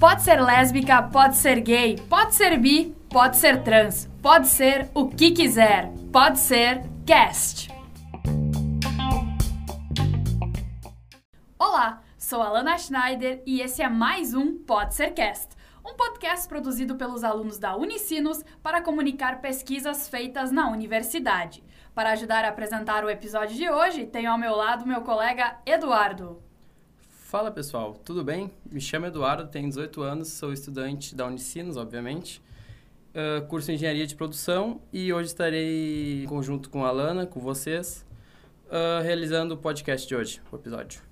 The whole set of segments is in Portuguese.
Pode ser lésbica, pode ser gay, pode ser bi, pode ser trans, pode ser o que quiser, pode ser cast. Olá, sou Alana Schneider e esse é mais um Pode Ser Cast, um podcast produzido pelos alunos da Unicinos para comunicar pesquisas feitas na universidade. Para ajudar a apresentar o episódio de hoje, tenho ao meu lado meu colega Eduardo. Fala pessoal, tudo bem? Me chamo Eduardo, tenho 18 anos, sou estudante da Unicinos, obviamente, uh, curso Engenharia de Produção e hoje estarei em conjunto com a Alana, com vocês, uh, realizando o podcast de hoje, o episódio.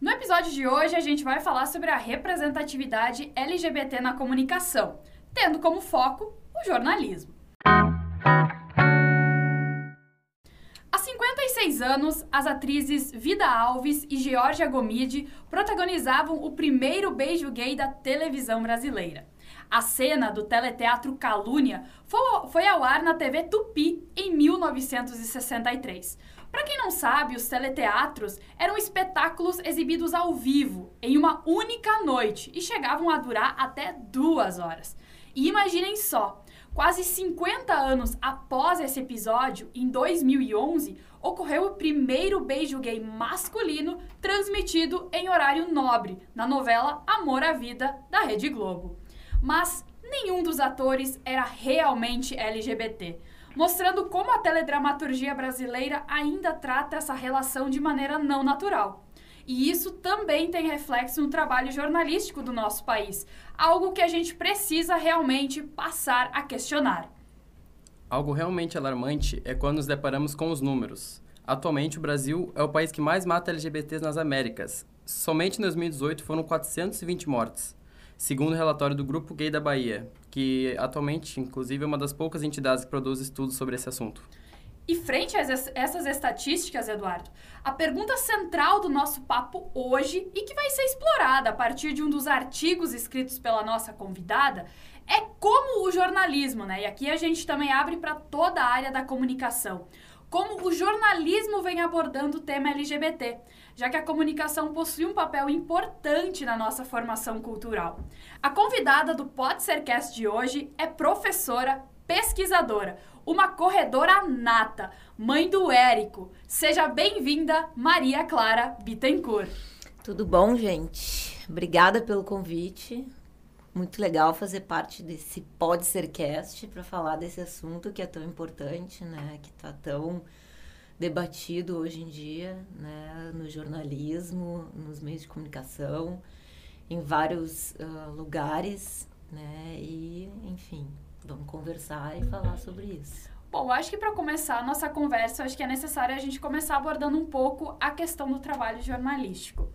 No episódio de hoje, a gente vai falar sobre a representatividade LGBT na comunicação, tendo como foco o jornalismo. Há 56 anos, as atrizes Vida Alves e Georgia Gomide protagonizavam o primeiro beijo gay da televisão brasileira. A cena do teleteatro Calúnia foi ao ar na TV Tupi em 1963. Para quem não sabe, os teleteatros eram espetáculos exibidos ao vivo, em uma única noite, e chegavam a durar até duas horas. E imaginem só, quase 50 anos após esse episódio, em 2011, ocorreu o primeiro beijo gay masculino transmitido em horário nobre, na novela Amor à Vida, da Rede Globo. Mas nenhum dos atores era realmente LGBT mostrando como a teledramaturgia brasileira ainda trata essa relação de maneira não natural. E isso também tem reflexo no trabalho jornalístico do nosso país, algo que a gente precisa realmente passar a questionar. Algo realmente alarmante é quando nos deparamos com os números. Atualmente, o Brasil é o país que mais mata LGBTs nas Américas. Somente em 2018 foram 420 mortes segundo o relatório do Grupo Gay da Bahia, que atualmente, inclusive, é uma das poucas entidades que produz estudos sobre esse assunto. E frente a essas estatísticas, Eduardo, a pergunta central do nosso papo hoje e que vai ser explorada a partir de um dos artigos escritos pela nossa convidada é como o jornalismo, né? E aqui a gente também abre para toda a área da comunicação. Como o jornalismo vem abordando o tema LGBT já que a comunicação possui um papel importante na nossa formação cultural. A convidada do Pode Ser Cast de hoje é professora, pesquisadora, uma corredora nata, mãe do Érico. Seja bem-vinda, Maria Clara Bittencourt. Tudo bom, gente? Obrigada pelo convite. Muito legal fazer parte desse Pode Ser Cast para falar desse assunto que é tão importante, né? Que está tão debatido hoje em dia, né, no jornalismo, nos meios de comunicação, em vários uh, lugares, né, e enfim, vamos conversar e falar sobre isso. Bom, acho que para começar a nossa conversa, acho que é necessário a gente começar abordando um pouco a questão do trabalho jornalístico.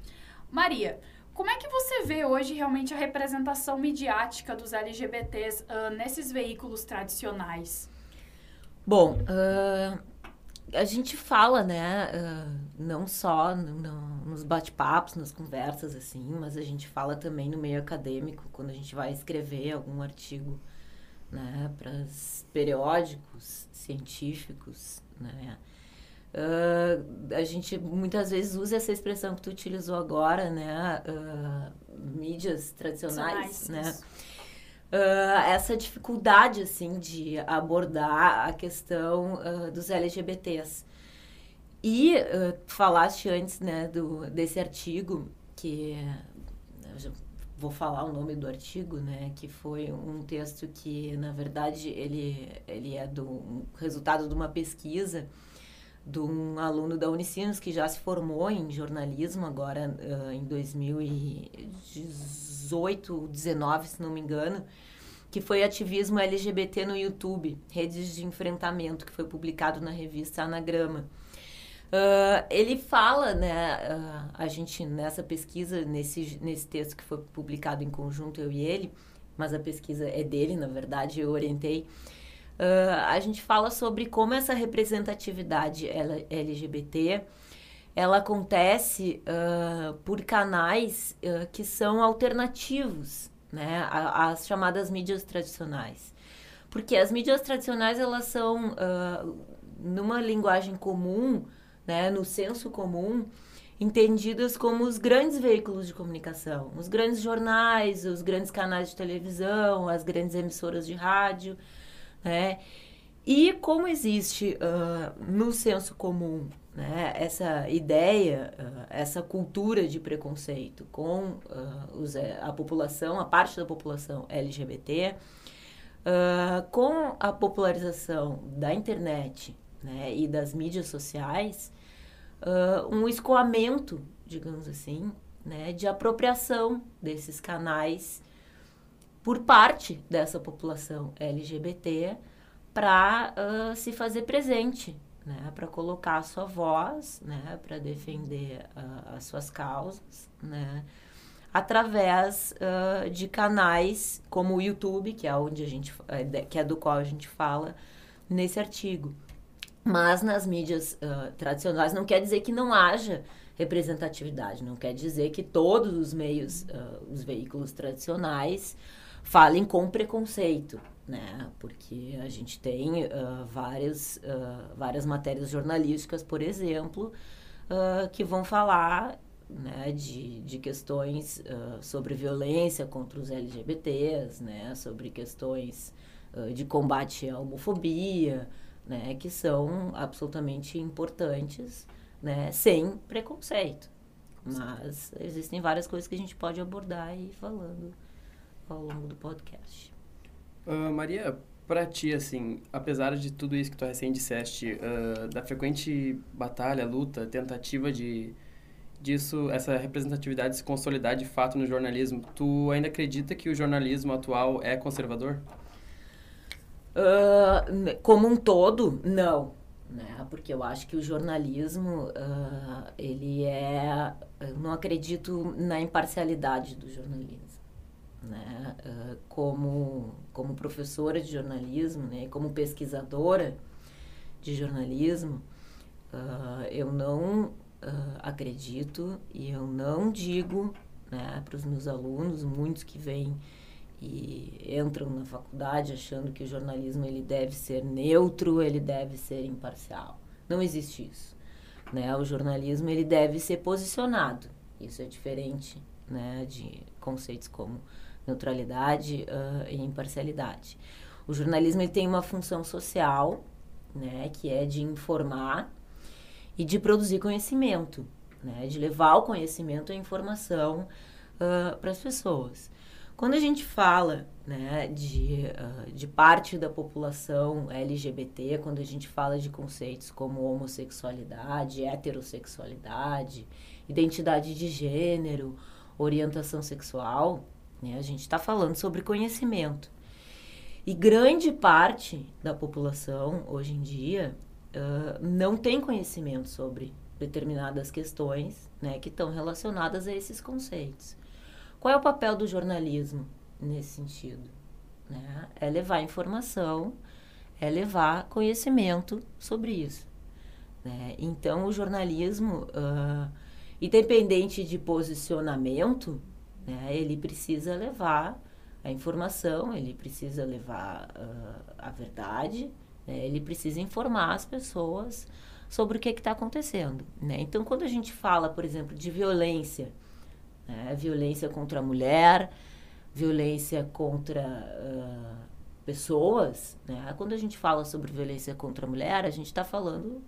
Maria, como é que você vê hoje realmente a representação midiática dos LGBTs uh, nesses veículos tradicionais? Bom, uh, a gente fala, né, uh, não só no, no, nos bate-papos, nas conversas, assim, mas a gente fala também no meio acadêmico, quando a gente vai escrever algum artigo, né, para periódicos científicos, né. Uh, a gente muitas vezes usa essa expressão que tu utilizou agora, né, uh, mídias tradicionais, né, uh, essa dificuldade assim de abordar a questão dos LGBTs. E falaste antes né, do, desse artigo, que vou falar o nome do artigo, né, que foi um texto que, na verdade, ele, ele é do um resultado de uma pesquisa de um aluno da Unicinos que já se formou em jornalismo agora uh, em 2018, 19, se não me engano, que foi ativismo LGBT no YouTube, redes de enfrentamento, que foi publicado na revista Anagrama. Uh, ele fala, né, uh, a gente nessa pesquisa, nesse, nesse texto que foi publicado em conjunto, eu e ele, mas a pesquisa é dele, na verdade, eu orientei. Uh, a gente fala sobre como essa representatividade LGBT ela acontece por canais que são alternativos né, as chamadas mídias tradicionais. Porque as mídias tradicionais, elas são, numa linguagem comum, né, no senso comum, entendidas como os grandes veículos de comunicação, os grandes jornais, os grandes canais de televisão, as grandes emissoras de rádio, né? E como existe uh, no senso comum né, essa ideia, uh, essa cultura de preconceito com uh, os, eh, a população, a parte da população LGBT, com a popularização da internet né, e das mídias sociais, um escoamento, digamos assim, né, de apropriação desses canais por parte dessa população LGBT para uh, se fazer presente, né, para colocar a sua voz, né, para defender uh, as suas causas, né, através uh, de canais como o YouTube, que é onde a gente, é, que é do qual a gente fala nesse artigo. Mas nas mídias tradicionais não quer dizer que não haja representatividade, não quer dizer que todos os meios, os veículos tradicionais falem com preconceito, né? Porque a gente tem uh, várias, uh, várias matérias jornalísticas, por exemplo, uh, que vão falar né, de, de questões sobre violência contra os LGBTs, né? Sobre questões de combate à homofobia, né? Que são absolutamente importantes, né? Sem preconceito. Mas existem várias coisas que a gente pode abordar e falando ao longo do podcast. Uh, Maria, para ti, assim, apesar de tudo isso que tu recém disseste, uh, da frequente batalha, luta, tentativa de disso, essa representatividade se consolidar de fato no jornalismo, tu ainda acredita que o jornalismo atual é conservador? Uh, como um todo, não. Né? Porque eu acho que o jornalismo, uh, ele é... Eu não acredito na imparcialidade do jornalismo né, uh, como, como professora de jornalismo, né, como pesquisadora de jornalismo, eu não acredito e eu não digo né, para os meus alunos, muitos que vêm e entram na faculdade achando que o jornalismo ele deve ser neutro, ele deve ser imparcial. Não existe isso. Né? O jornalismo ele deve ser posicionado. Isso é diferente né, de conceitos como neutralidade uh, e imparcialidade. O jornalismo ele tem uma função social, né, que é de informar e de produzir conhecimento, né, de levar o conhecimento e a informação uh, para as pessoas. Quando a gente fala né, de, uh, de parte da população LGBT, quando a gente fala de conceitos como homossexualidade, heterossexualidade, identidade de gênero, orientação sexual, né? A gente está falando sobre conhecimento. E grande parte da população, hoje em dia, uh, não tem conhecimento sobre determinadas questões né, que estão relacionadas a esses conceitos. Qual é o papel do jornalismo nesse sentido? Né? É levar informação, é levar conhecimento sobre isso. Né? Então, o jornalismo, uh, independente de posicionamento, né? Ele precisa levar a informação, ele precisa levar uh, a verdade, né? ele precisa informar as pessoas sobre o que está acontecendo. Né? Então, quando a gente fala, por exemplo, de violência, né? violência contra a mulher, violência contra uh, pessoas, né? quando a gente fala sobre violência contra a mulher, a gente está falando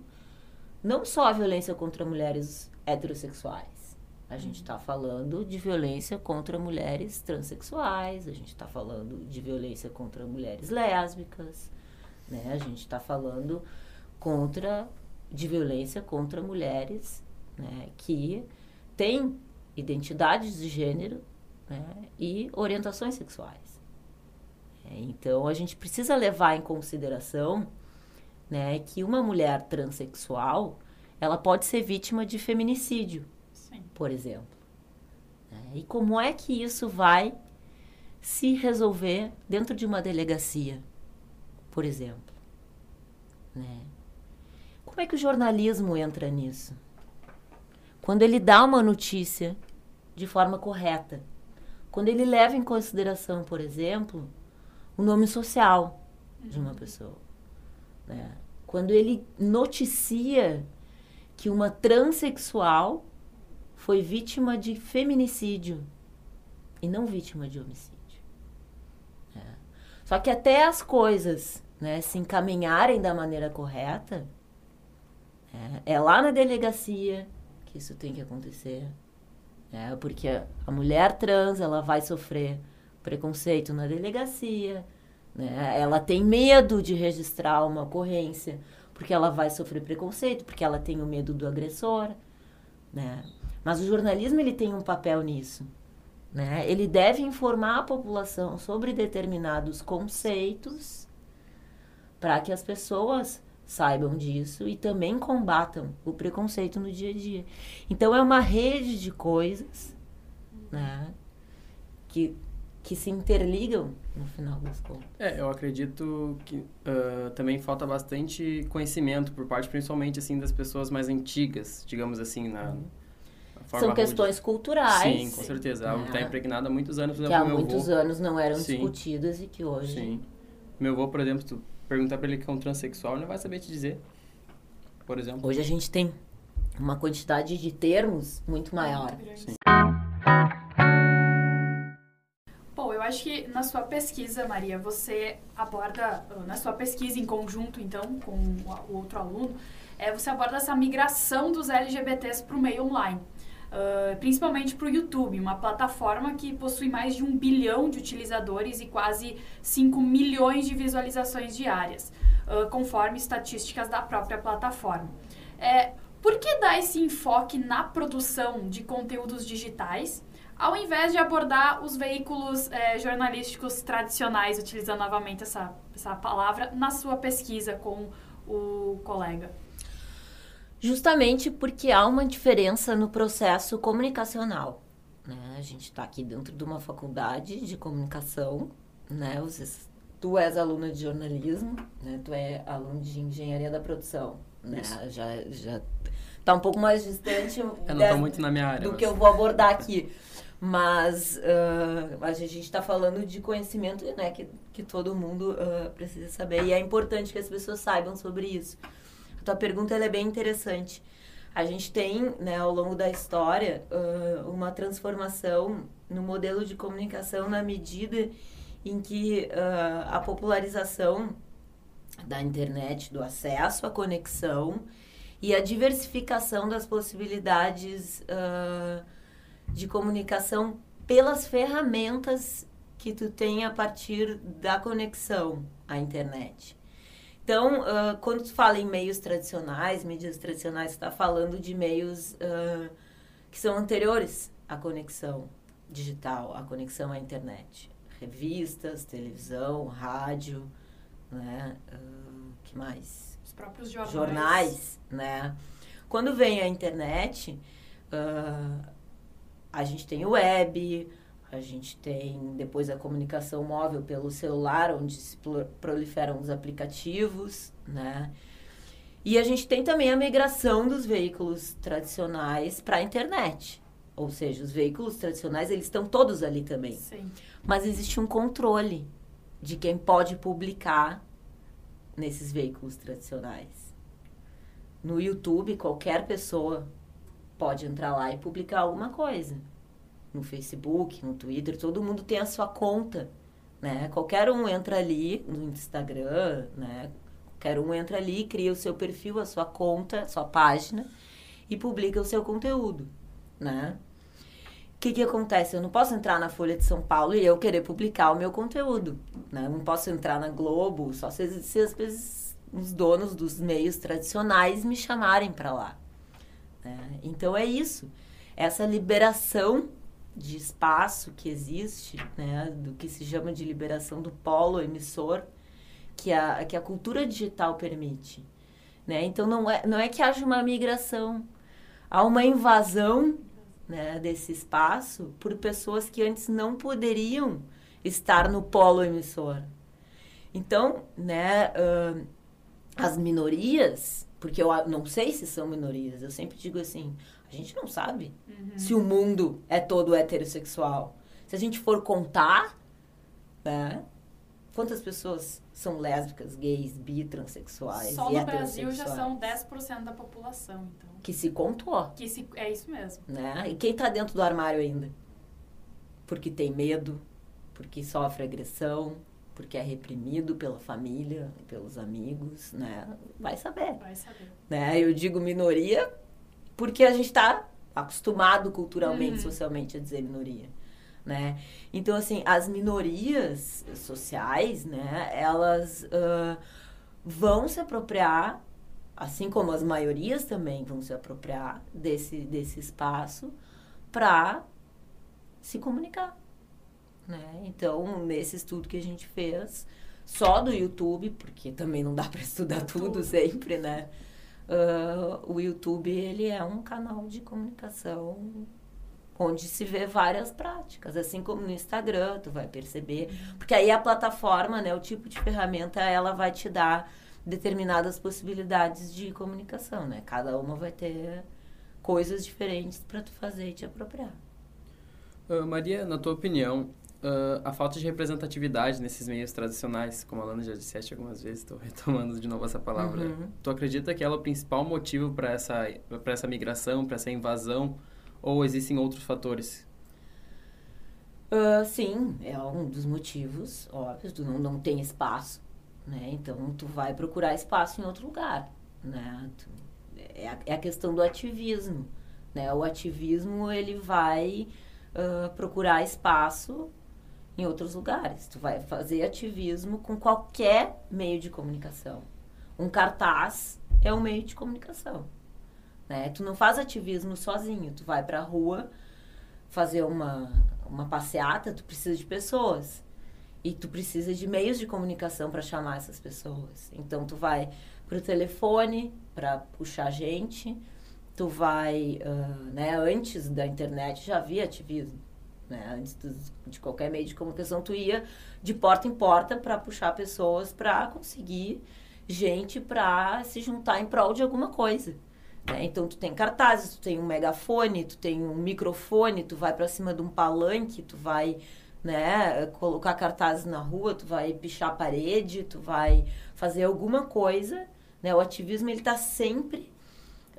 não só a violência contra mulheres heterossexuais, a gente está falando de violência contra mulheres transexuais, a gente está falando de violência contra mulheres lésbicas, né? A gente está falando contra de violência contra mulheres né, que têm identidades de gênero né, e orientações sexuais. É, então a gente precisa levar em consideração né, que uma mulher transexual ela pode ser vítima de feminicídio por exemplo. É, e como é que isso vai se resolver dentro de uma delegacia, por exemplo? Né? Como é que o jornalismo entra nisso? Quando ele dá uma notícia de forma correta. Quando ele leva em consideração, por exemplo, o nome social de uma pessoa. Né? Quando ele noticia que uma transexual foi vítima de feminicídio e não vítima de homicídio. É. Só que até as coisas né, se encaminharem da maneira correta, é, é lá na delegacia que isso tem que acontecer. É, porque a mulher trans ela vai sofrer preconceito na delegacia, né? ela tem medo de registrar uma ocorrência, porque ela vai sofrer preconceito, porque ela tem o medo do agressor. Né? Mas o jornalismo ele tem um papel nisso. Né? Ele deve informar a população sobre determinados conceitos para que as pessoas saibam disso e também combatam o preconceito no dia a dia. Então é uma rede de coisas, né, que que se interligam no final das contas. É, eu acredito que uh, também falta bastante conhecimento por parte, principalmente assim, das pessoas mais antigas, digamos assim, na, na São questões culturais. Sim, com certeza. Algo que está impregnado há muitos anos. Que há muitos avô, anos não eram sim, discutidas e que hoje... Sim. Meu avô, por exemplo, perguntar para ele que é um transexual, ele não vai saber te dizer, por exemplo. Hoje a gente tem uma quantidade de termos muito maior. Sim. Bom, eu acho que na sua pesquisa, Maria, você aborda, na sua pesquisa em conjunto, então, com o outro aluno, é, você aborda essa migração dos LGBTs para o meio online. Uh, principalmente para o YouTube, uma plataforma que possui mais de um bilhão de utilizadores e quase 5 milhões de visualizações diárias, uh, conforme estatísticas da própria plataforma. É, por que dar esse enfoque na produção de conteúdos digitais, ao invés de abordar os veículos é, jornalísticos tradicionais, utilizando novamente essa, essa palavra, na sua pesquisa com o colega? Justamente porque há uma diferença no processo comunicacional. Né? A gente está aqui dentro de uma faculdade de comunicação, né? Vocês, tu és aluna de jornalismo, né? Tu é aluno de engenharia da produção, né? Já, já tá um pouco mais distante eu não dessa, muito na minha área, do mas... que eu vou abordar aqui. Mas uh, a gente está falando de conhecimento né, que, que todo mundo uh, precisa saber. E é importante que as pessoas saibam sobre isso tua pergunta é bem interessante. A gente tem, né, ao longo da história, uh, uma transformação no modelo de comunicação na medida em que uh, a popularização da internet, do acesso à conexão e a diversificação das possibilidades uh, de comunicação pelas ferramentas que tu tem a partir da conexão à internet. Então, uh, quando tu fala em meios tradicionais, mídias tradicionais, você está falando de meios uh, que são anteriores à conexão digital, à conexão à internet. Revistas, televisão, rádio, né? Uh, que mais? Os próprios jornais. Jornais, né? Quando vem a internet, uh, a gente tem o web, a gente tem depois a comunicação móvel pelo celular, onde se proliferam os aplicativos, né? E a gente tem também a migração dos veículos tradicionais para a internet. Ou seja, os veículos tradicionais, eles estão todos ali também. Sim. Mas existe um controle de quem pode publicar nesses veículos tradicionais. No YouTube, qualquer pessoa pode entrar lá e publicar alguma coisa no Facebook, no Twitter, todo mundo tem a sua conta, né? Qualquer um entra ali no Instagram, né? Qualquer um entra ali, cria o seu perfil, a sua conta, a sua página e publica o seu conteúdo, né? O que, que acontece? Eu não posso entrar na Folha de São Paulo e eu querer publicar o meu conteúdo, né? Eu não posso entrar na Globo, só se, se às vezes os donos dos meios tradicionais me chamarem para lá. Né? Então é isso, essa liberação de espaço que existe, né, do que se chama de liberação do polo emissor, que a, que a cultura digital permite. Né? Então, não é, não é que haja uma migração, há uma invasão né, desse espaço por pessoas que antes não poderiam estar no polo emissor. Então, né, uh, as minorias, porque eu não sei se são minorias, eu sempre digo assim, a gente não sabe uhum. se o mundo é todo heterossexual. Se a gente for contar, né? Quantas pessoas são lésbicas, gays, bi, transexuais Só e no Brasil já são heterossexuais? 10% da população, então. Que se contou, Que se, é isso mesmo. né? E quem tá dentro do armário ainda? Porque tem medo, porque sofre agressão, porque é reprimido pela família, pelos amigos, né? Vai saber, Vai saber. né? Eu digo minoria porque a gente está acostumado culturalmente, Uhum. socialmente a dizer minoria, né? Então, assim, as minorias sociais, né? Elas ah, vão se apropriar, assim como as maiorias também vão se apropriar desse, desse espaço para se comunicar, né? Então, nesse estudo que a gente fez, só do YouTube, porque também não dá para estudar tudo Tudo. sempre, né? Ah, o YouTube ele é um canal de comunicação onde se vê várias práticas, assim como no Instagram, tu vai perceber, porque aí a plataforma, né, o tipo de ferramenta, ela vai te dar determinadas possibilidades de comunicação, né? Cada uma vai ter coisas diferentes para tu fazer e te apropriar. Ah, Maria, na tua opinião, ah, a falta de representatividade nesses meios tradicionais, como a Lana já disseste algumas vezes, estou retomando de novo essa palavra, Uhum. tu acredita que ela é o principal motivo para essa, pra essa migração, para essa invasão, ou existem outros fatores? Ah, sim, é um dos motivos, óbvio, tu não, não tem espaço, né? Então, tu vai procurar espaço em outro lugar, né? Tu- é, a, é a questão do ativismo, né? O ativismo, ele vai ah, procurar espaço em outros lugares. Tu vai fazer ativismo com qualquer meio de comunicação. Um cartaz é um meio de comunicação, né? Tu não faz ativismo sozinho, tu vai pra rua fazer uma, uma passeata, tu precisa de pessoas. E tu precisa de meios de comunicação para chamar essas pessoas. Então tu vai pro telefone para puxar gente, tu vai, ah, né, antes da internet já havia ativismo, né? Antes de qualquer meio de comunicação tu ia de porta em porta para puxar pessoas para conseguir gente para se juntar em prol de alguma coisa. né? Então tu tem cartazes, tu tem um megafone, tu tem um microfone, tu vai para cima de um palanque, tu vai né, colocar cartazes na rua, tu vai pichar a parede, tu vai fazer alguma coisa, né? O ativismo ele está sempre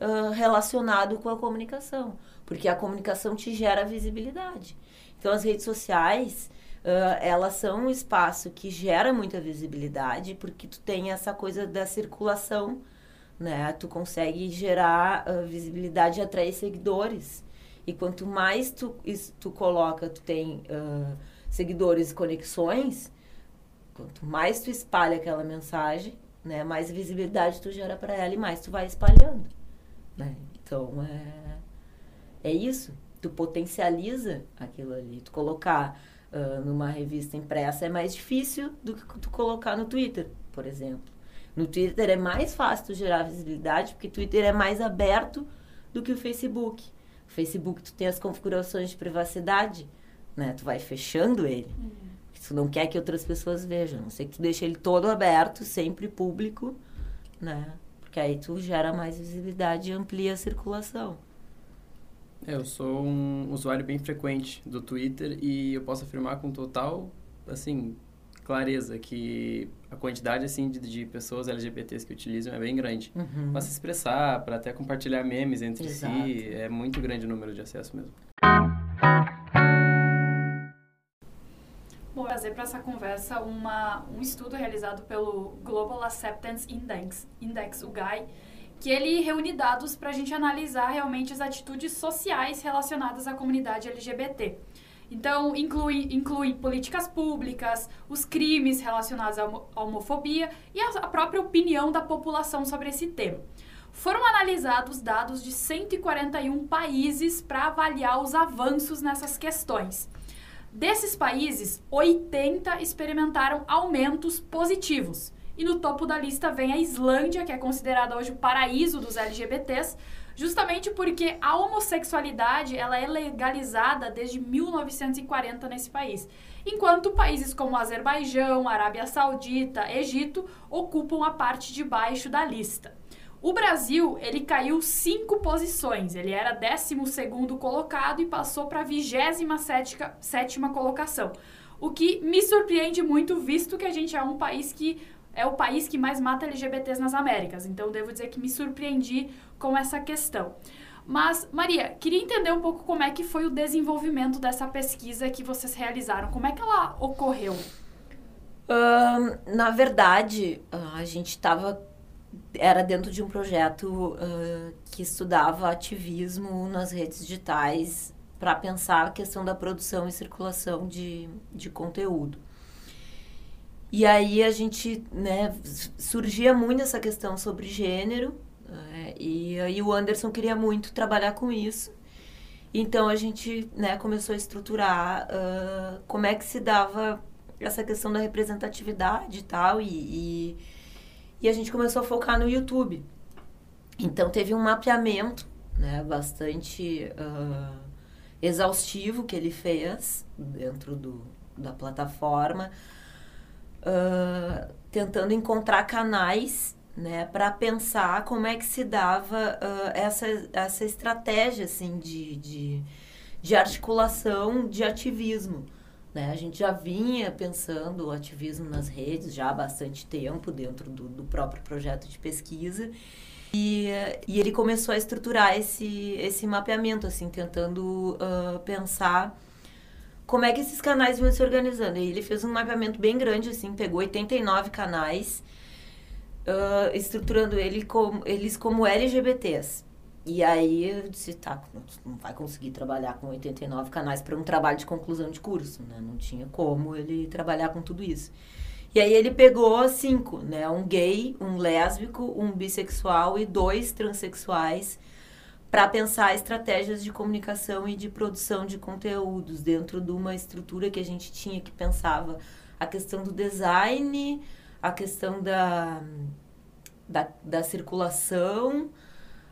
ah, relacionado com a comunicação, porque a comunicação te gera visibilidade. Então as redes sociais ah, elas são um espaço que gera muita visibilidade, porque tu tem essa coisa da circulação, né? Tu consegue gerar ah, visibilidade e atrair seguidores. E quanto mais tu, tu coloca, tu tem ah, seguidores e conexões, quanto mais tu espalha aquela mensagem, né? Mais visibilidade tu gera para ela e mais tu vai espalhando, né? Então, é, é isso. Tu potencializa aquilo ali. Tu colocar ah, numa revista impressa é mais difícil do que tu colocar no Twitter, por exemplo. No Twitter é mais fácil tu gerar visibilidade, porque o Twitter é mais aberto do que o Facebook. O Facebook tu tem as configurações de privacidade, né? Tu vai fechando ele. Tu não quer que outras pessoas vejam. Não sei que tu deixa ele todo aberto, sempre público, né? Porque aí tu gera mais visibilidade e amplia a circulação. É, Eu sou um usuário bem frequente do Twitter e eu posso afirmar com total, assim, clareza que a quantidade, assim, de, de pessoas LGBTs que utilizam é bem grande. Uhum. Para se expressar, para até compartilhar memes entre Exato. si, é muito grande o número de acesso mesmo. Vou trazer para essa conversa uma, um estudo realizado pelo Global Acceptance Index, Index, o GAI, que ele reúne dados para a gente analisar realmente as atitudes sociais relacionadas à comunidade LGBT. Então, inclui, inclui políticas públicas, os crimes relacionados à homo- à homofobia e a própria opinião da população sobre esse tema. Foram analisados dados de 141 países para avaliar os avanços nessas questões. Desses países, 80 experimentaram aumentos positivos. E no topo da lista vem a Islândia, que é considerada hoje o paraíso dos LGBTs, justamente porque a homossexualidade ela é legalizada desde 1940 nesse país. Enquanto países como Azerbaijão, Arábia Saudita, Egito ocupam a parte de baixo da lista. O Brasil, ele caiu cinco posições. Ele era 12º colocado e passou para a 27ª colocação. o que me surpreende muito, visto que a gente é um país que é o país que mais mata LGBTs nas Américas. Então, devo dizer que me surpreendi com essa questão. Mas, Maria, queria entender um pouco como é que foi o desenvolvimento dessa pesquisa que vocês realizaram. Como é que ela ocorreu? Uh, na verdade, a gente estava era dentro de um projeto uh, que estudava ativismo nas redes digitais para pensar a questão da produção e circulação de, de conteúdo. E aí a gente, né, surgia muito essa questão sobre gênero, né, e aí o Anderson queria muito trabalhar com isso. Então a gente, né, começou a estruturar uh, como é que se dava essa questão da representatividade e tal, e, e, e a gente começou a focar no YouTube. Então teve um mapeamento, né, bastante uh, exaustivo que ele fez dentro do, da plataforma uh, tentando encontrar canais né, para pensar como é que se dava uh, essa, essa estratégia assim, de, de, de articulação de ativismo. Né? A gente já vinha pensando o ativismo nas redes já há bastante tempo dentro do, do próprio projeto de pesquisa. E, e ele começou a estruturar esse, esse mapeamento, assim, tentando uh, pensar como é que esses canais vão se organizando. E ele fez um mapeamento bem grande, assim, pegou 89 canais, uh, estruturando ele eles como LGBTs. E aí eu disse, tá, não vai conseguir trabalhar com 89 canais para um trabalho de conclusão de curso, né? Não tinha como ele trabalhar com tudo isso. E aí ele pegou cinco, né? Um gay, um lésbico, um bissexual e dois transexuais para pensar estratégias de comunicação e de produção de conteúdos dentro de uma estrutura que a gente tinha que pensava a questão do design, a questão da, da, da circulação,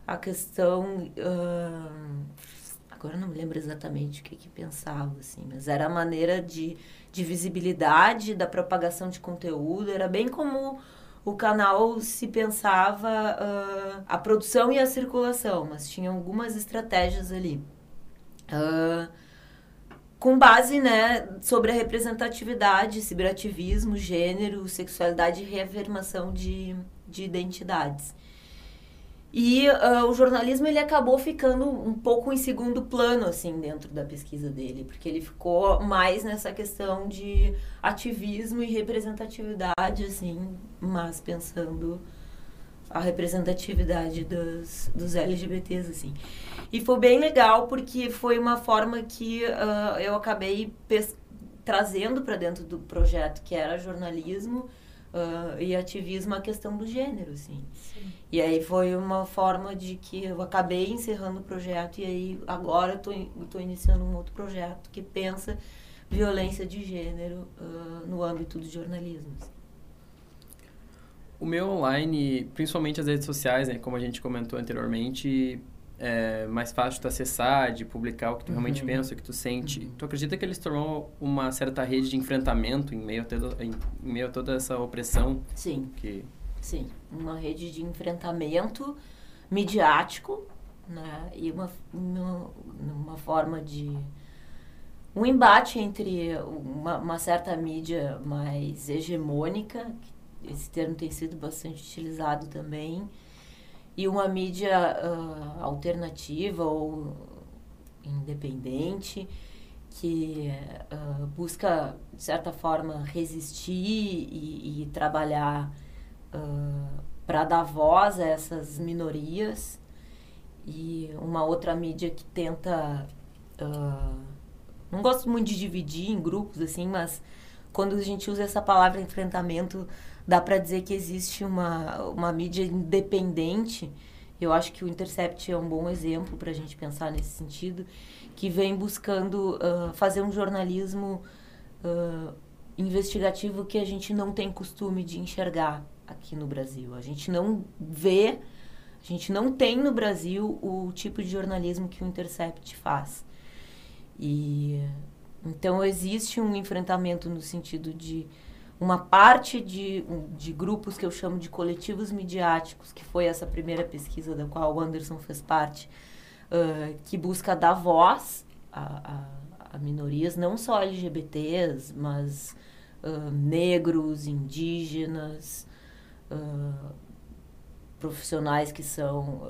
a questão. Uh, agora não me lembro exatamente o que, que pensava, assim, mas era a maneira de, de visibilidade da propagação de conteúdo, era bem como o canal se pensava uh, a produção e a circulação, mas tinha algumas estratégias ali. Uh, com base né, sobre a representatividade, ciberativismo, gênero, sexualidade e reafirmação de, de identidades. E uh, o jornalismo ele acabou ficando um pouco em segundo plano assim dentro da pesquisa dele, porque ele ficou mais nessa questão de ativismo e representatividade assim, mas pensando a representatividade dos, dos LGBTs assim. E foi bem legal porque foi uma forma que uh, eu acabei trazendo para dentro do projeto que era jornalismo uh, e ativismo a questão do gênero, assim. Sim. E aí foi uma forma de que eu acabei encerrando o projeto e aí agora eu estou iniciando um outro projeto que pensa violência de gênero uh, no âmbito do jornalismo. Assim. O meu online, principalmente as redes sociais, né, como a gente comentou anteriormente, é mais fácil de acessar, de publicar o que tu realmente uhum. pensa, o que tu sente. Uhum. Tu acredita que ele se tornou uma certa rede de enfrentamento em meio a, toda, em meio a toda essa opressão? Sim. Que... Sim, uma rede de enfrentamento midiático, né? E uma, uma, uma forma de... Um embate entre uma, uma certa mídia mais hegemônica, esse termo tem sido bastante utilizado também, e uma mídia uh, alternativa ou independente que uh, busca, de certa forma, resistir e, e trabalhar uh, para dar voz a essas minorias. E uma outra mídia que tenta. não gosto muito de dividir em grupos, assim, mas quando a gente usa essa palavra enfrentamento, dá para dizer que existe uma, uma mídia independente. Eu acho que o Intercept é um bom exemplo para a gente pensar nesse sentido, que vem buscando uh, fazer um jornalismo uh, investigativo que a gente não tem costume de enxergar aqui no Brasil. A gente não vê, a gente não tem no Brasil o tipo de jornalismo que o Intercept faz. E então existe um enfrentamento no sentido de uma parte de, de grupos que eu chamo de coletivos midiáticos, que foi essa primeira pesquisa da qual o Anderson fez parte, uh, que busca dar voz a, a, a minorias, não só LGBTs, mas uh, negros, indígenas, uh, profissionais que são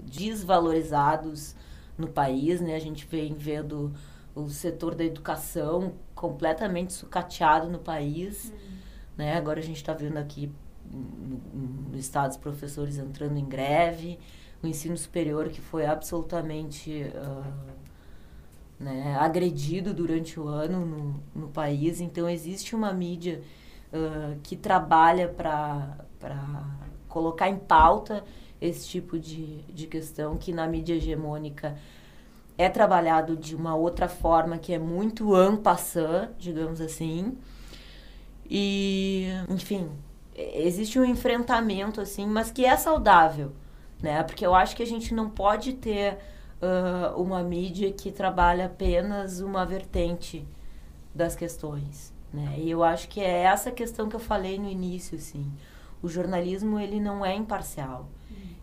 desvalorizados no país, né? A gente vem vendo o setor da educação completamente sucateado no país, uhum. Né? Agora a gente está vendo aqui no, no estado os professores entrando em greve, o ensino superior que foi absolutamente uh, né, agredido durante o ano no, no país. Então existe uma mídia uh, que trabalha para colocar em pauta esse tipo de, de questão que na mídia hegemônica é trabalhado de uma outra forma que é muito passant, digamos assim. E, enfim, existe um enfrentamento assim, mas que é saudável, né? Porque eu acho que a gente não pode ter uh, uma mídia que trabalha apenas uma vertente das questões, né? E eu acho que é essa questão que eu falei no início, assim o jornalismo ele não é imparcial.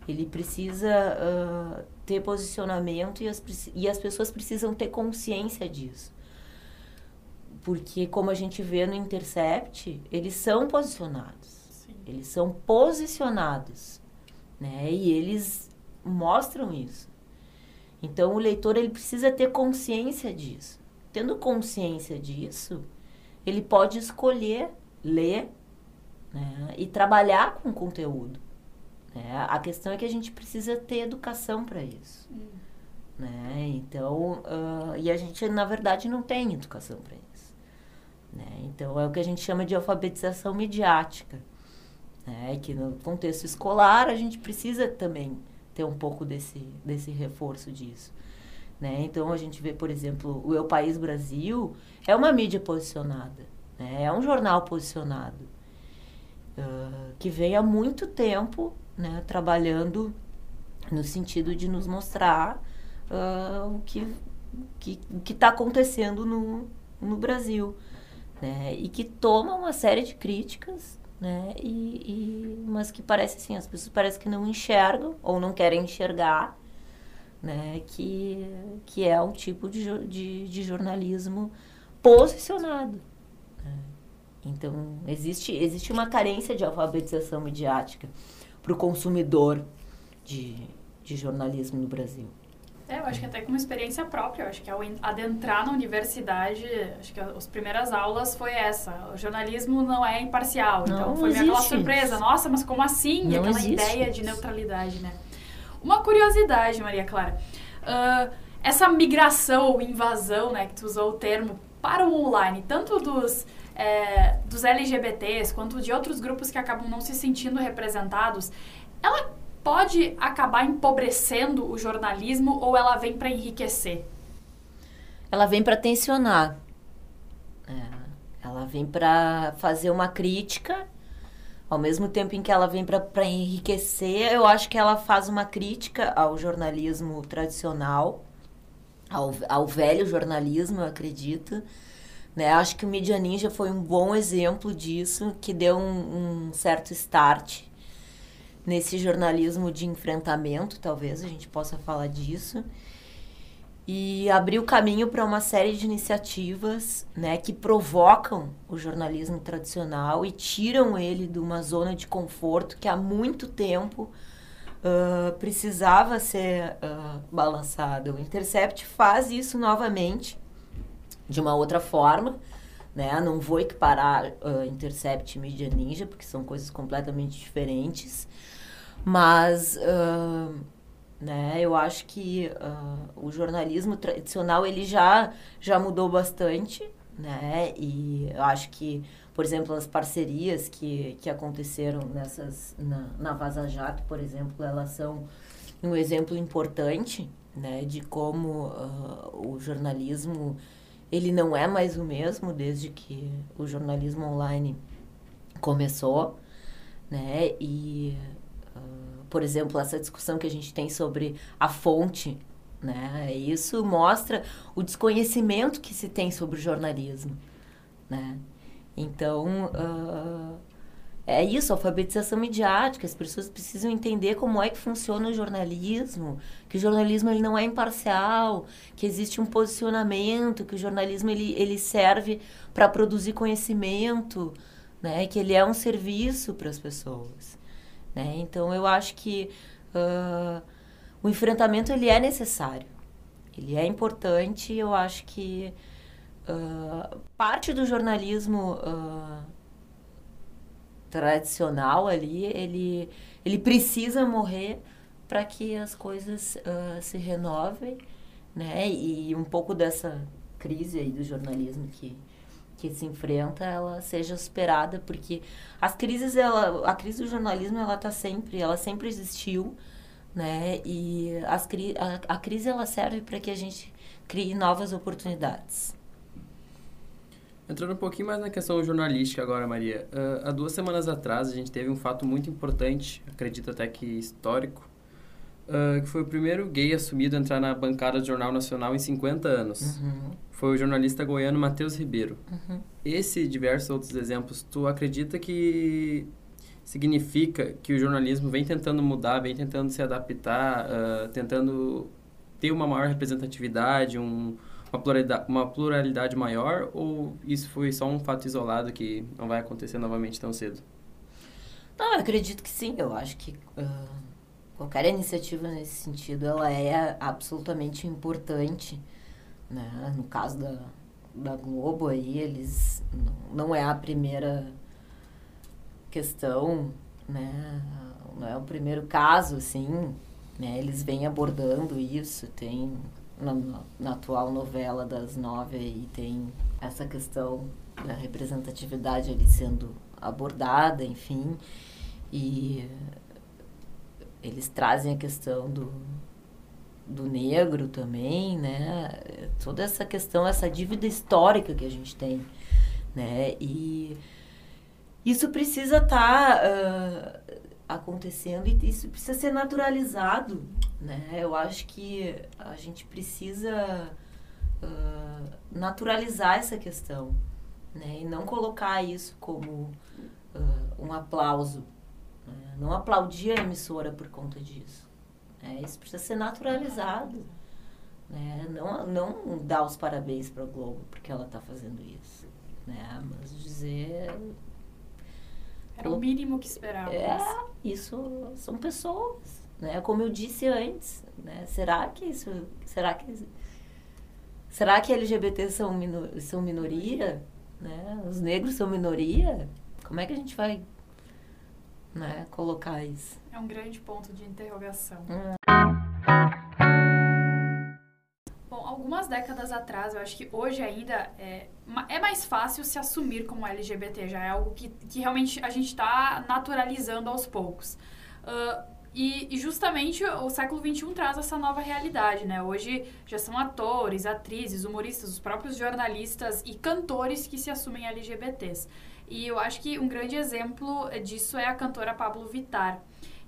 Ele precisa uh, ter posicionamento e as, e as pessoas precisam ter consciência disso. Porque, como a gente vê no Intercept, eles são posicionados. Sim. Eles são posicionados. Né? E eles mostram isso. Então, o leitor ele precisa ter consciência disso. Tendo consciência disso, ele pode escolher ler né? e trabalhar com conteúdo. Né? A questão é que a gente precisa ter educação para isso. Hum. Né? Então, uh, e a gente, na verdade, não tem educação para isso. Né? Então, é o que a gente chama de alfabetização midiática. Né? Que no contexto escolar, a gente precisa também ter um pouco desse, desse reforço disso. Né? Então, a gente vê, por exemplo, o Eu País Brasil é uma mídia posicionada. Né? É um jornal posicionado uh, que vem há muito tempo né, trabalhando no sentido de nos mostrar uh, o que que está acontecendo no, no Brasil. Né? E que toma uma série de críticas, né? E, e, mas que parece assim, as pessoas parecem que não enxergam ou não querem enxergar né? que, que é um tipo de, de, de jornalismo posicionado. Então, existe, existe uma carência de alfabetização midiática para o consumidor de, de jornalismo no Brasil. É, eu acho que até com uma experiência própria, eu acho que ao adentrar na universidade, acho que as primeiras aulas foi essa, o jornalismo não é imparcial, não, então foi aquela surpresa, nossa, mas como assim? Não aquela ideia de neutralidade, né? Uma curiosidade, Maria Clara, uh, essa migração ou invasão, né, que tu usou o termo, para o online, tanto dos é, dos LGBTs quanto de outros grupos que acabam não se sentindo representados, ela pode acabar empobrecendo o jornalismo ou ela vem para enriquecer? Ela vem para tensionar. É, ela vem para fazer uma crítica. Ao mesmo tempo em que ela vem para enriquecer, eu acho que ela faz uma crítica ao jornalismo tradicional, ao, ao velho jornalismo, eu acredito né? Acho que o Media Ninja foi um bom exemplo disso, que deu um, um certo start nesse jornalismo de enfrentamento, talvez a gente possa falar disso. E abriu caminho para uma série de iniciativas né, que provocam o jornalismo tradicional e tiram ele de uma zona de conforto que há muito tempo uh, precisava ser uh, balançada. O Intercept faz isso novamente de uma outra forma, né? Não vou equiparar uh, Intercept e Media Ninja, porque são coisas completamente diferentes. Mas, uh, né, eu acho que uh, o jornalismo tradicional, ele já, já mudou bastante, né? E eu acho que, por exemplo, as parcerias que, que aconteceram nessas, na, na Vaza Jato, por exemplo, elas são um exemplo importante, né? De como o jornalismo ele não é mais o mesmo desde que o jornalismo online começou, né? E, uh, por exemplo, essa discussão que a gente tem sobre a fonte, né? Isso mostra o desconhecimento que se tem sobre o jornalismo, né? Então, uh, é isso, alfabetização midiática. As pessoas precisam entender como é que funciona o jornalismo, que o jornalismo ele não é imparcial, que existe um posicionamento, que o jornalismo ele, ele serve para produzir conhecimento, né? Que ele é um serviço para as pessoas, né? Então eu acho que uh, o enfrentamento ele é necessário, ele é importante. Eu acho que uh, parte do jornalismo uh, tradicional ali, ele, ele precisa morrer para que as coisas uh, se renovem, né? E um pouco dessa crise aí do jornalismo que, que se enfrenta, ela seja superada, porque as crises, ela, a crise do jornalismo, ela tá sempre, ela sempre existiu, né? E as, a, a crise, ela serve para que a gente crie novas oportunidades. Entrando um pouquinho mais na questão jornalística agora, Maria. Uh, há duas semanas atrás, a gente teve um fato muito importante, acredito até que histórico, uh, que foi o primeiro gay assumido a entrar na bancada do Jornal Nacional em 50 anos. Uhum. Foi o jornalista goiano Matheus Ribeiro. Uhum. Esse e diversos outros exemplos, tu acredita que significa que o jornalismo vem tentando mudar, vem tentando se adaptar, uh, tentando ter uma maior representatividade, um uma pluralidade, uma pluralidade maior ou isso foi só um fato isolado que não vai acontecer novamente tão cedo? Não, eu acredito que sim. Eu acho que uh, qualquer iniciativa nesse sentido ela é absolutamente importante. Né? No caso da, da Globo aí, eles não, é a primeira questão, né? Não é o primeiro caso, assim, né? Eles vêm abordando isso, tem na, na, atual novela das nove aí tem essa questão da representatividade ali sendo abordada, enfim, e eles trazem a questão do, do negro também, né? Toda essa questão, essa dívida histórica que a gente tem, né? E isso precisa estar tá, uh, acontecendo e isso precisa ser naturalizado, né? Eu acho que a gente precisa uh, naturalizar essa questão, né? E não colocar isso como uh, um aplauso. Né? Não aplaudir a emissora por conta disso. Né? Isso precisa ser naturalizado. Né? Não, não dar os parabéns para a Globo porque ela está fazendo isso. Né? Mas dizer era o mínimo que esperávamos. É, isso são pessoas né? Como eu disse antes, né? Será que isso, será que será que LGBT são minor, são minoria, né? Os negros são minoria? Como é que a gente vai, né, colocar isso? É um grande ponto de interrogação. Hum. Algumas décadas atrás, eu acho que hoje ainda é, é mais fácil se assumir como LGBT, já é algo que, que realmente a gente está naturalizando aos poucos. Uh, e, e, justamente o século XXI traz essa nova realidade, né? Hoje já são atores, atrizes, humoristas, os próprios jornalistas e cantores que se assumem LGBTs. E eu acho que um grande exemplo disso é a cantora Pablo Vittar,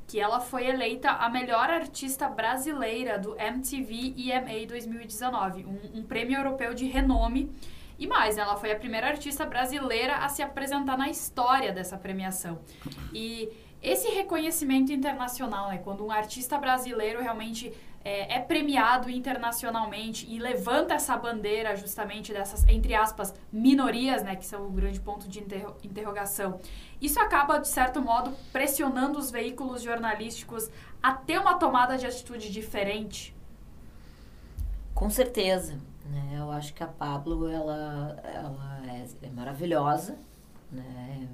que ela foi eleita a melhor artista brasileira do MTV EMA 2019, um, um prêmio europeu de renome. E mais, ela foi a primeira artista brasileira a se apresentar na história dessa premiação. E esse reconhecimento internacional, né, quando um artista brasileiro realmente é, é, premiado internacionalmente e levanta essa bandeira justamente dessas, entre aspas, minorias, né, que são o grande ponto de interro interrogação, isso acaba, de certo modo, pressionando os veículos jornalísticos a ter uma tomada de atitude diferente? Com certeza. Né? Eu acho que a Pablo, ela, ela é, é maravilhosa, né?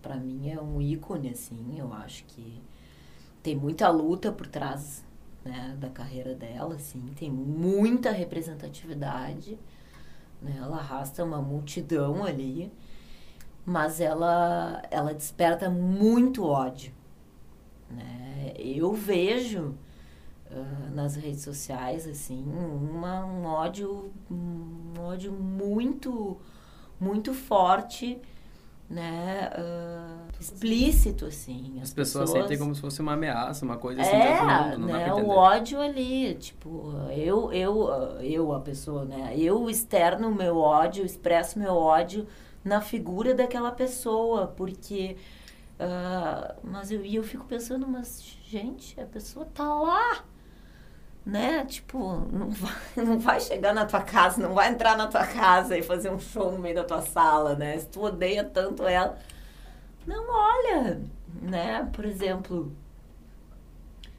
para mim é um ícone, assim. Eu acho que tem muita luta por trás né, da carreira dela, assim. Tem muita representatividade. Né? Ela arrasta uma multidão ali. Mas ela, ela desperta muito ódio. Né? Eu vejo uh, nas redes sociais, assim, uma, um ódio, um ódio muito, muito forte né, uh, explícito, assim. As, As pessoas, pessoas sentem como se fosse uma ameaça, uma coisa assim é, mundo, né, o ódio ali, tipo, eu, eu, eu, a pessoa, né, eu externo o meu ódio, expresso meu ódio na figura daquela pessoa, porque. Uh, mas eu, eu fico pensando, mas, gente, a pessoa tá lá, né? Tipo, não vai, não vai chegar na tua casa, não vai entrar na tua casa e fazer um show no meio da tua sala, né? Se tu odeia tanto ela. Não, olha, né? Por exemplo,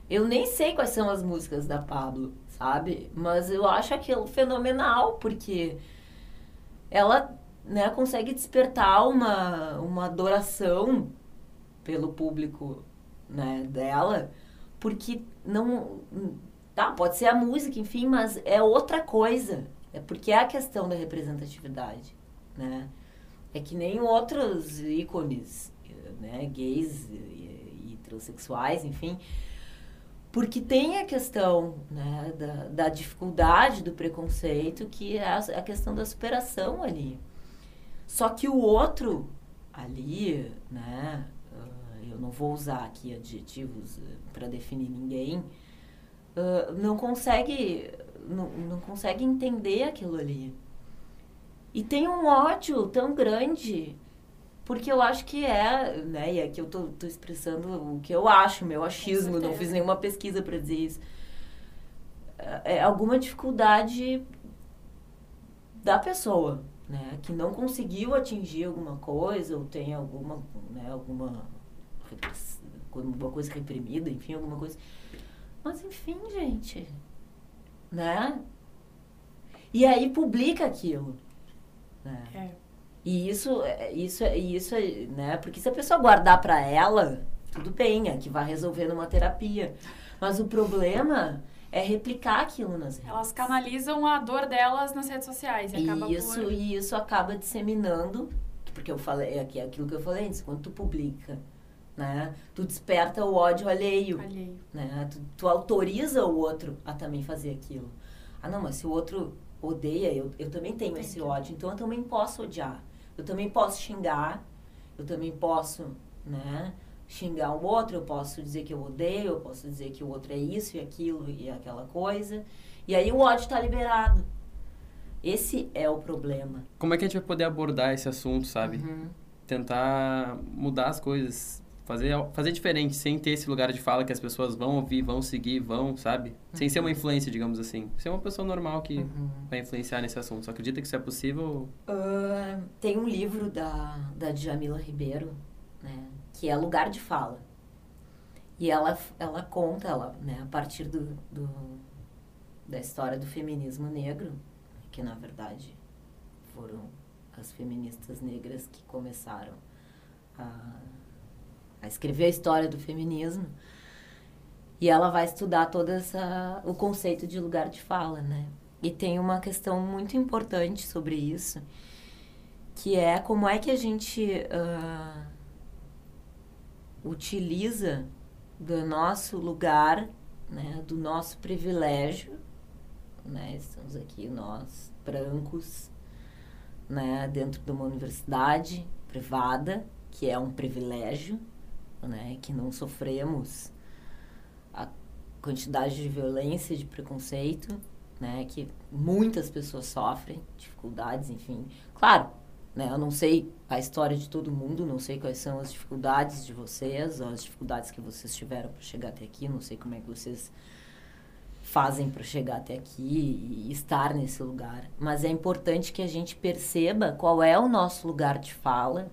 eu nem sei quais são as músicas da Pablo, sabe? Mas eu acho aquilo fenomenal, porque ela né, consegue despertar uma, uma adoração pelo público né, dela, porque não. Tá, pode ser a música, enfim, mas é outra coisa. É porque é a questão da representatividade, né? É que nem outros ícones, né, gays e, e transexuais, enfim, porque tem a questão né, da, da dificuldade do preconceito, que é a, a questão da superação ali. Só que o outro ali, né? Uh, eu não vou usar aqui adjetivos uh, para definir ninguém, uh, não consegue não, não consegue entender aquilo ali. E tem um ódio tão grande, porque eu acho que é, né? E aqui eu tô, tô expressando o que eu acho, meu achismo, não fiz nenhuma pesquisa para dizer isso. É, é alguma dificuldade da pessoa né, que não conseguiu atingir alguma coisa ou tem alguma, né, alguma, alguma coisa reprimida, enfim, alguma coisa. Mas enfim, gente, né? E aí publica aquilo, né? É. E isso, é, isso, é, isso, né? Porque se a pessoa guardar para ela, tudo bem, é que vai resolver numa terapia. Mas o problema é replicar aquilo nas redes. Elas canalizam a dor delas nas redes sociais. E, e isso, por... e isso acaba disseminando, porque eu falei aqui é aquilo que eu falei antes, quando tu publica, né? Tu desperta o ódio alheio. alheio. Né? Tu, tu autoriza o outro a também fazer aquilo. Ah, não, mas se o outro odeia, eu, eu também tenho Tem esse que... ódio, então eu também posso odiar. Eu também posso xingar, eu também posso, né? xingar o outro, eu posso dizer que eu odeio, eu posso dizer que o outro é isso e aquilo e aquela coisa. E aí o ódio está liberado. Esse é o problema. Como é que a gente vai poder abordar esse assunto, sabe? Uhum. Tentar mudar as coisas, fazer, fazer diferente, sem ter esse lugar de fala que as pessoas vão ouvir, vão seguir, vão, sabe? Uhum. Sem ser uma uhum. influência, digamos assim. Ser uma pessoa normal que uhum. vai influenciar nesse assunto. Você acredita que isso é possível? Uh, tem um livro da, da Djamila Ribeiro, né? que é lugar de fala. E ela, ela conta, ela, né, a partir do, do, da história do feminismo negro, que na verdade foram as feministas negras que começaram a, a escrever a história do feminismo. E ela vai estudar todo essa, o conceito de lugar de fala, né? E tem uma questão muito importante sobre isso, que é como é que a gente uh, utiliza do nosso lugar, né, do nosso privilégio, né, estamos aqui nós brancos, né, dentro de uma universidade privada, que é um privilégio, né, que não sofremos a quantidade de violência, de preconceito, né, que muitas pessoas sofrem, dificuldades, enfim. Claro, né? Eu não sei a história de todo mundo, não sei quais são as dificuldades de vocês, as dificuldades que vocês tiveram para chegar até aqui, não sei como é que vocês fazem para chegar até aqui e estar nesse lugar. Mas é importante que a gente perceba qual é o nosso lugar de fala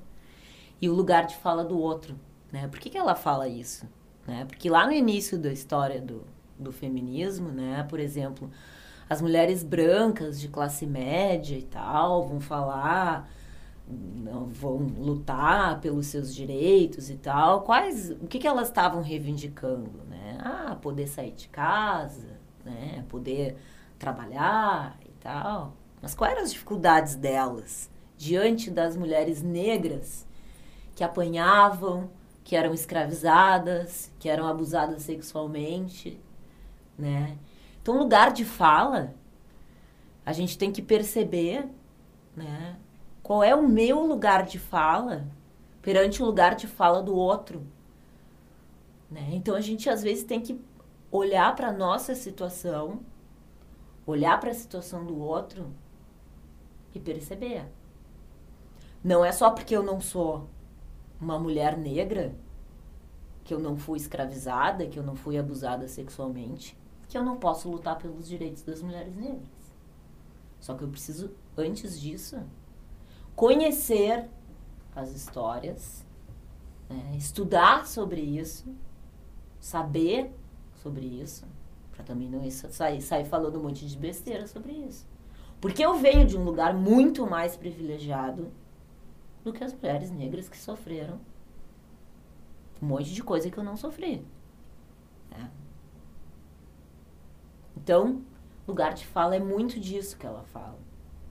e o lugar de fala do outro. Né? Por que, que ela fala isso? Né? Porque lá no início da história do, do feminismo, né? por exemplo, as mulheres brancas de classe média e tal vão falar vão lutar pelos seus direitos e tal, quais, o que, que elas estavam reivindicando, né? Ah, poder sair de casa, né? Poder trabalhar e tal. Mas quais eram as dificuldades delas diante das mulheres negras que apanhavam, que eram escravizadas, que eram abusadas sexualmente, né? Então, lugar de fala, a gente tem que perceber, né? Qual é o meu lugar de fala perante o lugar de fala do outro? Né? Então a gente às vezes tem que olhar para nossa situação, olhar para a situação do outro e perceber. Não é só porque eu não sou uma mulher negra, que eu não fui escravizada, que eu não fui abusada sexualmente, que eu não posso lutar pelos direitos das mulheres negras. Só que eu preciso, antes disso, conhecer as histórias, né, estudar sobre isso, saber sobre isso, para também não sair, sair falando um monte de besteira sobre isso. Porque eu venho de um lugar muito mais privilegiado do que as mulheres negras que sofreram um monte de coisa que eu não sofri. Né? Então, lugar de fala é muito disso que ela fala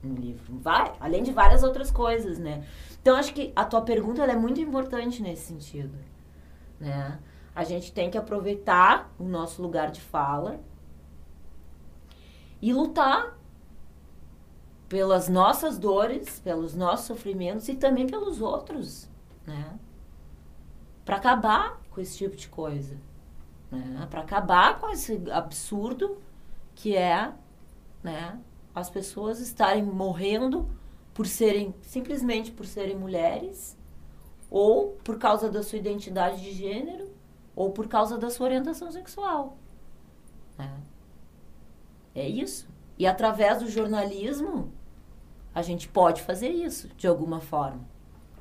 no livro. Vai, além de várias outras coisas, né? Então, acho que a tua pergunta é muito importante nesse sentido, né? A gente tem que aproveitar o nosso lugar de fala e lutar pelas nossas dores, pelos nossos sofrimentos e também pelos outros, né? Para acabar com esse tipo de coisa, né? Para acabar com esse absurdo que é, né, as pessoas estarem morrendo por serem simplesmente por serem mulheres ou por causa da sua identidade de gênero ou por causa da sua orientação sexual. Né? É isso. E através do jornalismo, a gente pode fazer isso de alguma forma.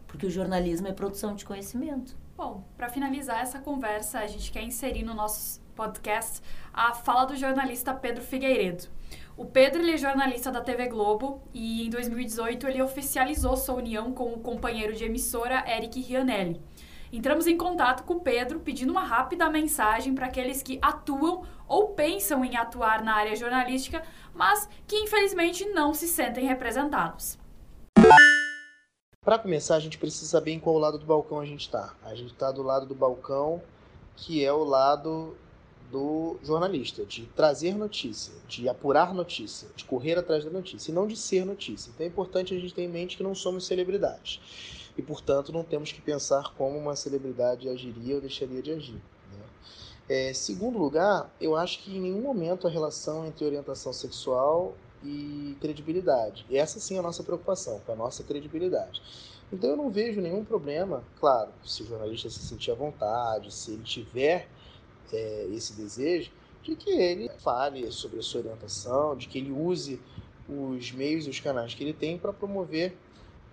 Porque o jornalismo é produção de conhecimento. Bom, para finalizar essa conversa, a gente quer inserir no nosso podcast a fala do jornalista Pedro Figueiredo. O Pedro ele é jornalista da TV Globo e em 2018 ele oficializou sua união com o companheiro de emissora Eric Rianelli. Entramos em contato com o Pedro pedindo uma rápida mensagem para aqueles que atuam ou pensam em atuar na área jornalística, mas que infelizmente não se sentem representados. Para começar, a gente precisa saber em qual lado do balcão a gente está. A gente está do lado do balcão que é o lado do jornalista, de trazer notícia, de apurar notícia, de correr atrás da notícia, e não de ser notícia. Então é importante a gente ter em mente que não somos celebridades e, portanto, não temos que pensar como uma celebridade agiria ou deixaria de agir. Né? É, segundo lugar, eu acho que em nenhum momento a relação entre orientação sexual e credibilidade. E essa sim é a nossa preocupação, com a nossa credibilidade. Então eu não vejo nenhum problema, claro, se o jornalista se sentir à vontade, se ele tiver é, esse desejo, de que ele fale sobre a sua orientação, de que ele use os meios e os canais que ele tem para promover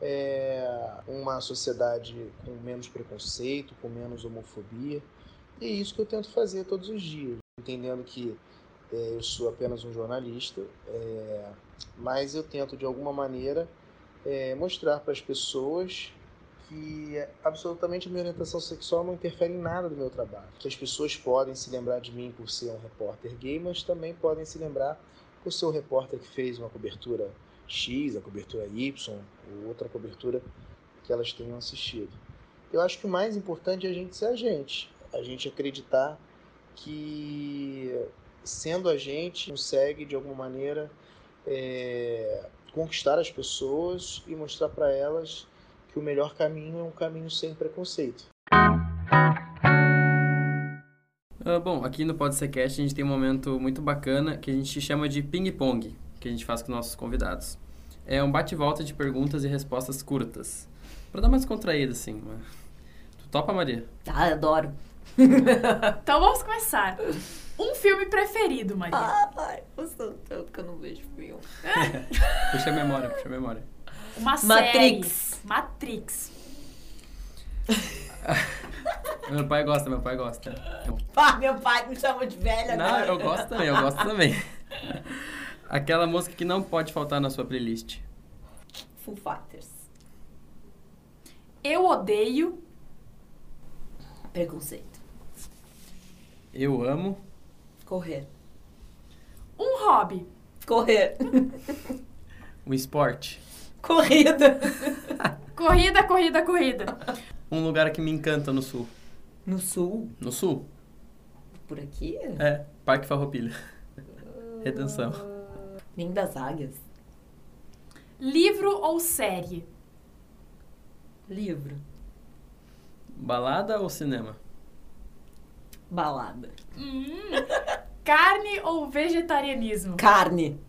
é, uma sociedade com menos preconceito, com menos homofobia. E é isso que eu tento fazer todos os dias, entendendo que é, eu sou apenas um jornalista, é, mas eu tento de alguma maneira é, mostrar para as pessoas que absolutamente a minha orientação sexual não interfere em nada do meu trabalho. Que as pessoas podem se lembrar de mim por ser um repórter gay, mas também podem se lembrar por ser um repórter que fez uma cobertura X, a cobertura Y, ou outra cobertura que elas tenham assistido. Eu acho que o mais importante é a gente ser a gente, a gente acreditar que sendo a gente consegue de alguma maneira é, conquistar as pessoas e mostrar para elas que o melhor caminho é um caminho sem preconceito. Uh, bom, aqui no Podcast a gente tem um momento muito bacana que a gente chama de ping-pong, que a gente faz com nossos convidados. É um bate-volta de perguntas e respostas curtas. Pra dar mais contraída, assim. Tu topa, Maria? Ah, adoro. então vamos começar. Um filme preferido, Maria? Ah, ai, gostou tanto que eu não vejo filme. puxa a memória, puxa a memória. Uma Matrix. série. Matrix. meu pai gosta, meu pai gosta. Ah, meu pai me chama de velha Não, agora. eu gosto também, eu gosto também. Aquela música que não pode faltar na sua playlist. Full Fighters. Eu odeio. Preconceito. Eu amo. Correr. Um hobby. Correr. Um esporte. Corrida. Corrida, corrida, corrida. Um lugar que me encanta no sul. No sul? No sul? Por aqui? É, Parque Farroupilha. Redenção. Nem das águias. Livro ou série? Livro. Balada ou cinema? Balada. Hum, carne ou vegetarianismo? Carne.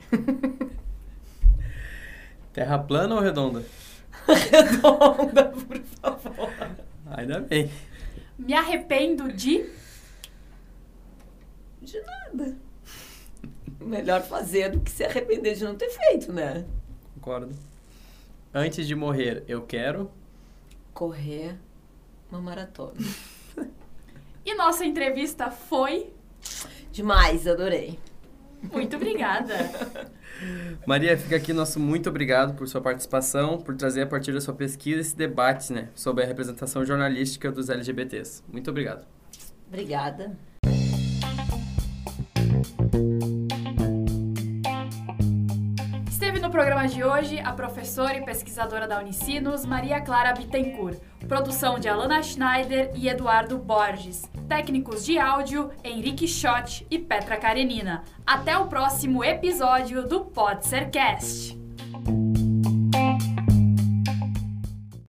Terra plana ou redonda? redonda, por favor. Ainda bem. Me arrependo de. De nada. Melhor fazer do que se arrepender de não ter feito, né? Concordo. Antes de morrer, eu quero. Correr uma maratona. E nossa entrevista foi. Demais, adorei. Muito obrigada. Maria, fica aqui nosso muito obrigado por sua participação, por trazer a partir da sua pesquisa esse debate né, sobre a representação jornalística dos LGBTs. Muito obrigado. Obrigada. Programa de hoje a professora e pesquisadora da Unicinos, Maria Clara Bittencourt. Produção de Alana Schneider e Eduardo Borges. Técnicos de áudio, Henrique Schott e Petra Karenina. Até o próximo episódio do Pode Ser Cast.